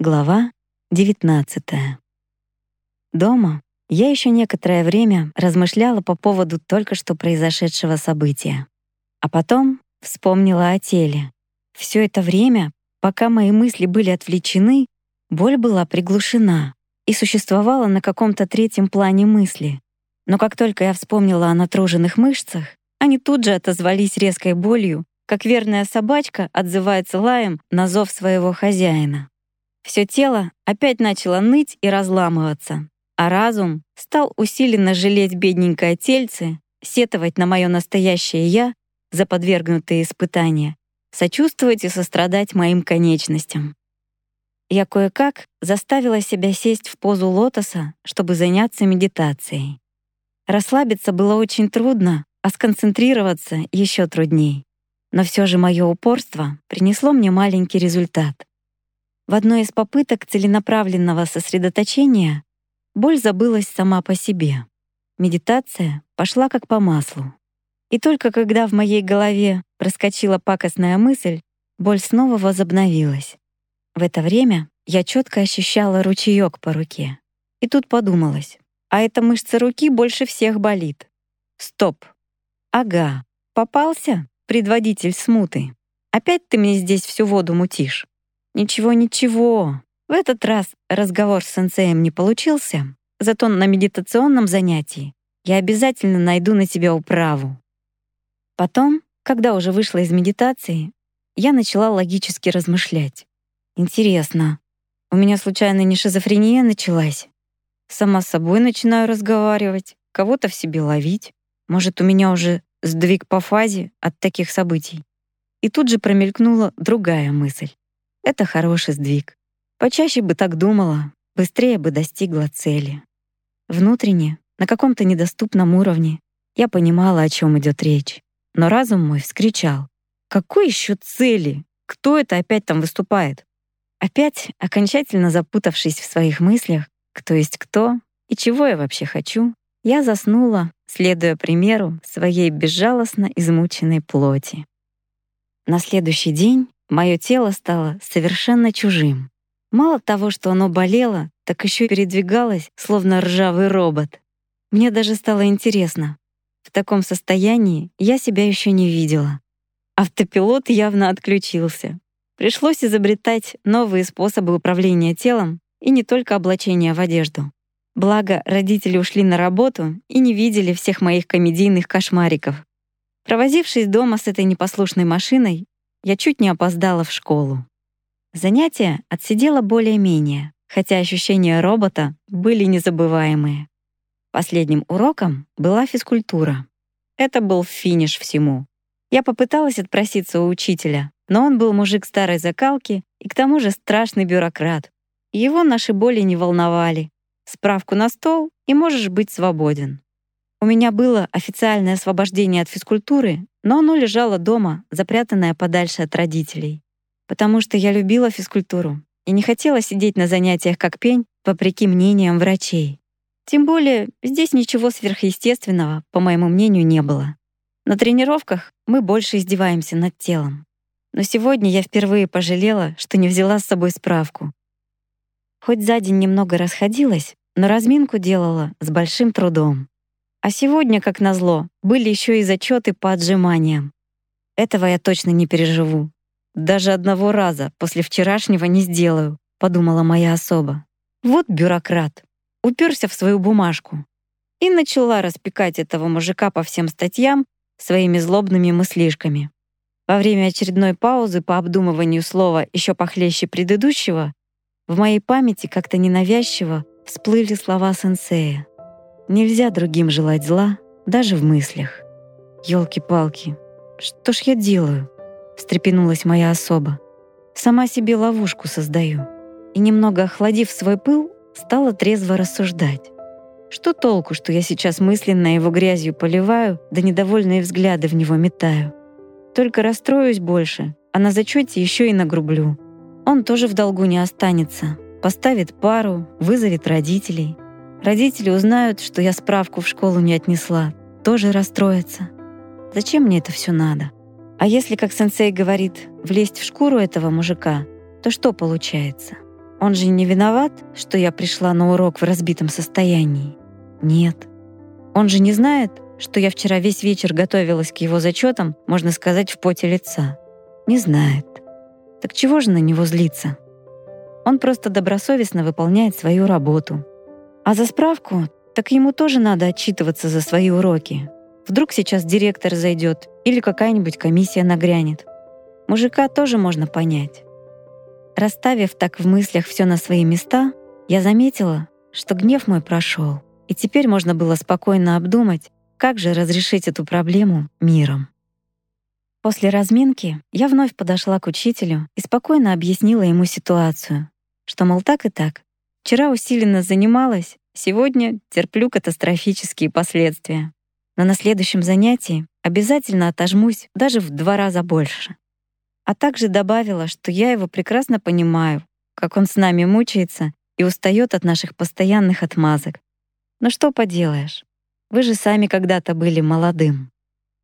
Глава 19. Дома я еще некоторое время размышляла по поводу только что произошедшего события. А потом вспомнила о теле. Все это время, пока мои мысли были отвлечены, боль была приглушена и существовала на каком-то третьем плане мысли. Но как только я вспомнила о натруженных мышцах, они тут же отозвались резкой болью, как верная собачка отзывается лаем на зов своего хозяина. Все тело опять начало ныть и разламываться, а разум стал усиленно жалеть бедненькое тельце, сетовать на мое настоящее «я» за подвергнутые испытания, сочувствовать и сострадать моим конечностям. Я кое-как заставила себя сесть в позу лотоса, чтобы заняться медитацией. Расслабиться было очень трудно, а сконцентрироваться еще трудней. Но все же мое упорство принесло мне маленький результат. В одной из попыток целенаправленного сосредоточения боль забылась сама по себе. Медитация пошла как по маслу. И только когда в моей голове проскочила пакостная мысль, боль снова возобновилась. В это время я четко ощущала ручеек по руке. И тут подумалось, а эта мышца руки больше всех болит. Стоп. Ага, попался, предводитель смуты. Опять ты мне здесь всю воду мутишь. Ничего, ничего. В этот раз разговор с сенсеем не получился, зато на медитационном занятии я обязательно найду на тебя управу. Потом, когда уже вышла из медитации, я начала логически размышлять. Интересно, у меня случайно не шизофрения началась? Сама с собой начинаю разговаривать, кого-то в себе ловить. Может, у меня уже сдвиг по фазе от таких событий. И тут же промелькнула другая мысль. Это хороший сдвиг. Почаще бы так думала, быстрее бы достигла цели. Внутренне, на каком-то недоступном уровне, я понимала, о чем идет речь. Но разум мой вскричал. «Какой еще цели? Кто это опять там выступает?» Опять, окончательно запутавшись в своих мыслях, кто есть кто и чего я вообще хочу, я заснула, следуя примеру своей безжалостно измученной плоти. На следующий день Мое тело стало совершенно чужим. Мало того, что оно болело, так еще передвигалось, словно ржавый робот. Мне даже стало интересно. В таком состоянии я себя еще не видела. Автопилот явно отключился. Пришлось изобретать новые способы управления телом и не только облачение в одежду. Благо, родители ушли на работу и не видели всех моих комедийных кошмариков. Провозившись дома с этой непослушной машиной, я чуть не опоздала в школу. Занятия отсидела более-менее, хотя ощущения робота были незабываемые. Последним уроком была физкультура. Это был финиш всему. Я попыталась отпроситься у учителя, но он был мужик старой закалки и к тому же страшный бюрократ. Его наши боли не волновали. Справку на стол, и можешь быть свободен. У меня было официальное освобождение от физкультуры, но оно лежало дома, запрятанное подальше от родителей. Потому что я любила физкультуру и не хотела сидеть на занятиях как пень, вопреки мнениям врачей. Тем более, здесь ничего сверхъестественного, по моему мнению, не было. На тренировках мы больше издеваемся над телом. Но сегодня я впервые пожалела, что не взяла с собой справку. Хоть за день немного расходилась, но разминку делала с большим трудом. А сегодня, как назло, были еще и зачеты по отжиманиям. Этого я точно не переживу. Даже одного раза после вчерашнего не сделаю, подумала моя особа. Вот бюрократ. Уперся в свою бумажку. И начала распекать этого мужика по всем статьям своими злобными мыслишками. Во время очередной паузы по обдумыванию слова еще похлеще предыдущего в моей памяти как-то ненавязчиво всплыли слова сенсея. Нельзя другим желать зла, даже в мыслях. Ёлки-палки, что ж я делаю? встрепенулась моя особа. Сама себе ловушку создаю. И немного охладив свой пыл, стала трезво рассуждать. Что толку, что я сейчас мысленно его грязью поливаю, да недовольные взгляды в него метаю? Только расстроюсь больше, а на зачете еще и нагрублю. Он тоже в долгу не останется. Поставит пару, вызовет родителей — Родители узнают, что я справку в школу не отнесла, тоже расстроятся. Зачем мне это все надо? А если, как сенсей говорит, влезть в шкуру этого мужика, то что получается? Он же не виноват, что я пришла на урок в разбитом состоянии? Нет. Он же не знает, что я вчера весь вечер готовилась к его зачетам, можно сказать, в поте лица. Не знает. Так чего же на него злиться? Он просто добросовестно выполняет свою работу. А за справку, так ему тоже надо отчитываться за свои уроки. Вдруг сейчас директор зайдет или какая-нибудь комиссия нагрянет. Мужика тоже можно понять. Расставив так в мыслях все на свои места, я заметила, что гнев мой прошел, и теперь можно было спокойно обдумать, как же разрешить эту проблему миром. После разминки я вновь подошла к учителю и спокойно объяснила ему ситуацию, что, мол, так и так. Вчера усиленно занималась, сегодня терплю катастрофические последствия. Но на следующем занятии обязательно отожмусь даже в два раза больше. А также добавила, что я его прекрасно понимаю, как он с нами мучается и устает от наших постоянных отмазок. Но что поделаешь, вы же сами когда-то были молодым.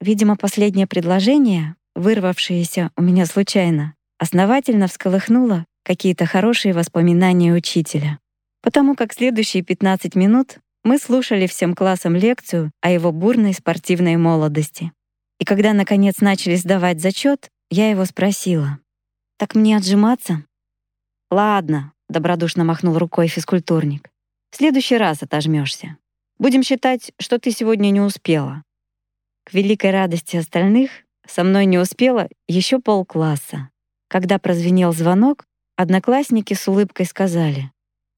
Видимо, последнее предложение, вырвавшееся у меня случайно, основательно всколыхнуло какие-то хорошие воспоминания учителя. Потому как следующие 15 минут мы слушали всем классом лекцию о его бурной спортивной молодости. И когда, наконец, начали сдавать зачет, я его спросила. «Так мне отжиматься?» «Ладно», — добродушно махнул рукой физкультурник. «В следующий раз отожмешься. Будем считать, что ты сегодня не успела. К великой радости остальных со мной не успела еще полкласса. Когда прозвенел звонок, одноклассники с улыбкой сказали.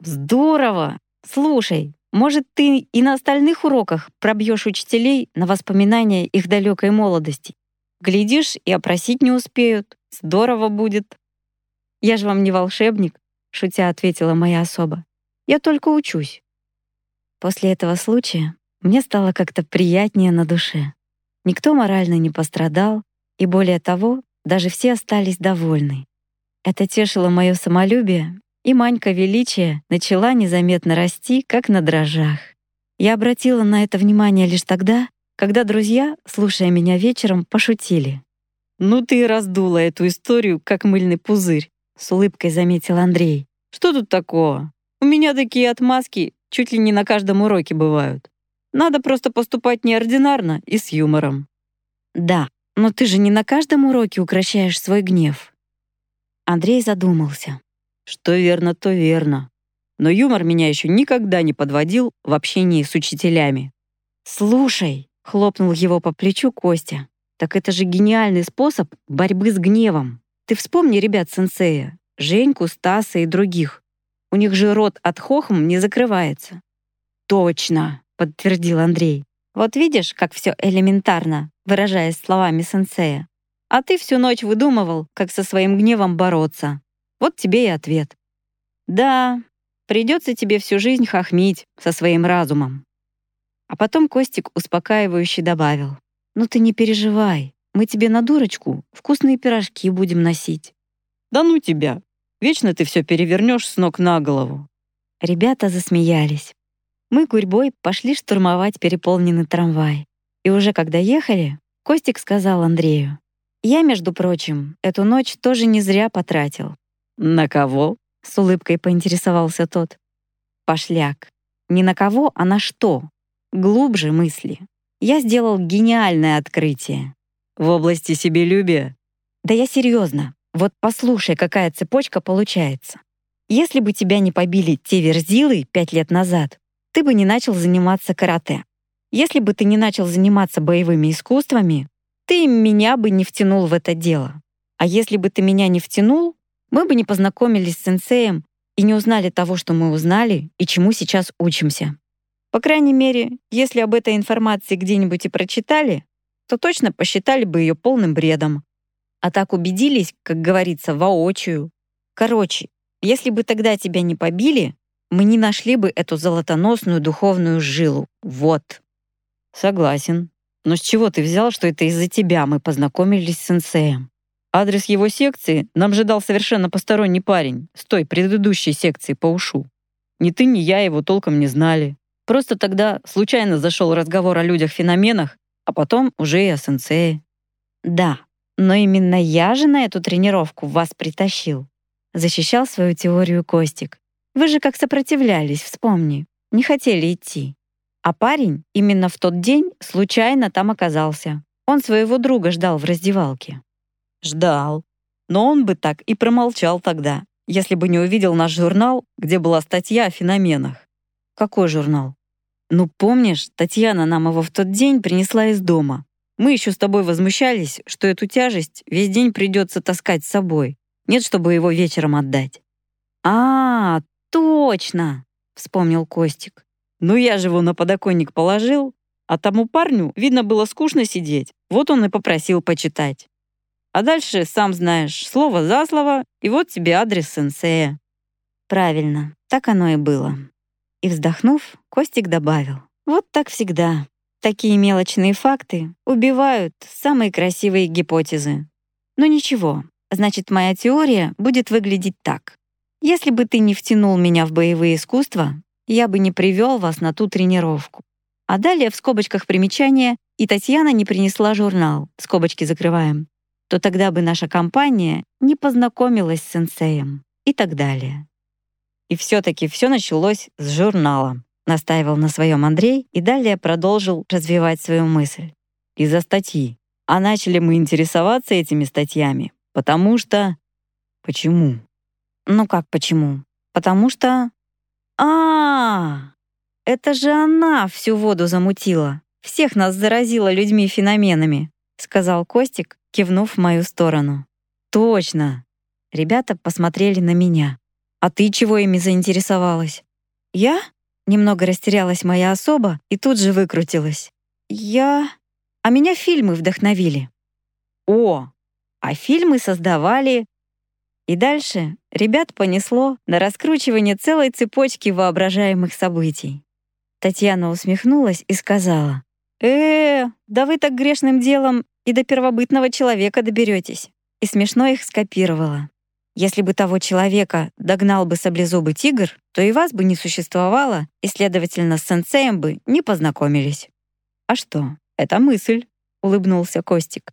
«Здорово! Слушай, может, ты и на остальных уроках пробьешь учителей на воспоминания их далекой молодости? Глядишь, и опросить не успеют. Здорово будет!» «Я же вам не волшебник», — шутя ответила моя особа. «Я только учусь». После этого случая мне стало как-то приятнее на душе. Никто морально не пострадал, и более того, даже все остались довольны. Это тешило мое самолюбие, и Манька величия начала незаметно расти, как на дрожжах. Я обратила на это внимание лишь тогда, когда друзья, слушая меня вечером, пошутили. «Ну ты раздула эту историю, как мыльный пузырь», — с улыбкой заметил Андрей. «Что тут такого? У меня такие отмазки чуть ли не на каждом уроке бывают». Надо просто поступать неординарно и с юмором. Да, но ты же не на каждом уроке укращаешь свой гнев. Андрей задумался. Что верно, то верно. Но юмор меня еще никогда не подводил в общении с учителями. «Слушай», — хлопнул его по плечу Костя, «так это же гениальный способ борьбы с гневом. Ты вспомни ребят сенсея, Женьку, Стаса и других. У них же рот от хохм не закрывается». «Точно», — подтвердил Андрей. «Вот видишь, как все элементарно, выражаясь словами сенсея. А ты всю ночь выдумывал, как со своим гневом бороться. Вот тебе и ответ. Да, придется тебе всю жизнь хохмить со своим разумом». А потом Костик успокаивающе добавил. «Ну ты не переживай, мы тебе на дурочку вкусные пирожки будем носить». «Да ну тебя! Вечно ты все перевернешь с ног на голову». Ребята засмеялись. Мы гурьбой пошли штурмовать переполненный трамвай. И уже когда ехали, Костик сказал Андрею, «Я, между прочим, эту ночь тоже не зря потратил». «На кого?» — с улыбкой поинтересовался тот. «Пошляк. Не на кого, а на что. Глубже мысли. Я сделал гениальное открытие». «В области себелюбия?» «Да я серьезно. Вот послушай, какая цепочка получается. Если бы тебя не побили те верзилы пять лет назад, ты бы не начал заниматься карате. Если бы ты не начал заниматься боевыми искусствами, ты меня бы не втянул в это дело. А если бы ты меня не втянул, мы бы не познакомились с сенсеем и не узнали того, что мы узнали и чему сейчас учимся. По крайней мере, если об этой информации где-нибудь и прочитали, то точно посчитали бы ее полным бредом. А так убедились, как говорится, воочию. Короче, если бы тогда тебя не побили, мы не нашли бы эту золотоносную духовную жилу. Вот. Согласен. Но с чего ты взял, что это из-за тебя мы познакомились с сенсеем? Адрес его секции нам же дал совершенно посторонний парень с той предыдущей секции по ушу. Ни ты, ни я его толком не знали. Просто тогда случайно зашел разговор о людях-феноменах, а потом уже и о сенсее. Да, но именно я же на эту тренировку вас притащил. защищал свою теорию Костик. Вы же как сопротивлялись, вспомни. Не хотели идти. А парень именно в тот день случайно там оказался. Он своего друга ждал в раздевалке. Ждал. Но он бы так и промолчал тогда, если бы не увидел наш журнал, где была статья о феноменах. Какой журнал? Ну, помнишь, Татьяна нам его в тот день принесла из дома. Мы еще с тобой возмущались, что эту тяжесть весь день придется таскать с собой. Нет, чтобы его вечером отдать. А, точно, вспомнил Костик. Ну я же его на подоконник положил, а тому парню, видно, было скучно сидеть. Вот он и попросил почитать. А дальше, сам знаешь, слово за слово, и вот тебе адрес сенсея. Правильно, так оно и было. И вздохнув, Костик добавил. Вот так всегда. Такие мелочные факты убивают самые красивые гипотезы. Но ничего, значит, моя теория будет выглядеть так. Если бы ты не втянул меня в боевые искусства, я бы не привел вас на ту тренировку. А далее в скобочках примечание «и Татьяна не принесла журнал», скобочки закрываем, то тогда бы наша компания не познакомилась с сенсеем и так далее. И все-таки все началось с журнала настаивал на своем Андрей и далее продолжил развивать свою мысль. Из-за статьи. А начали мы интересоваться этими статьями, потому что... Почему? Ну как почему? Потому что... а, -а, -а Это же она всю воду замутила. Всех нас заразила людьми-феноменами, сказал Костик, кивнув в мою сторону. Точно. Ребята посмотрели на меня. А ты чего ими заинтересовалась? Я? Немного растерялась моя особа и тут же выкрутилась. Я... А меня фильмы вдохновили. О, а фильмы создавали... И дальше ребят понесло на раскручивание целой цепочки воображаемых событий. Татьяна усмехнулась и сказала, «Э, да вы так грешным делом и до первобытного человека доберетесь». И смешно их скопировала. Если бы того человека догнал бы саблезубый тигр, то и вас бы не существовало, и, следовательно, с сенсеем бы не познакомились. «А что, это мысль», — улыбнулся Костик.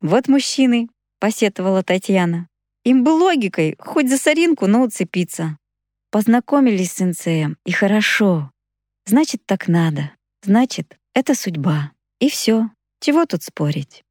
«Вот мужчины», — посетовала Татьяна. «Им бы логикой хоть за соринку, но уцепиться. Познакомились с сенсеем, и хорошо. Значит, так надо. Значит, это судьба. И все. Чего тут спорить?»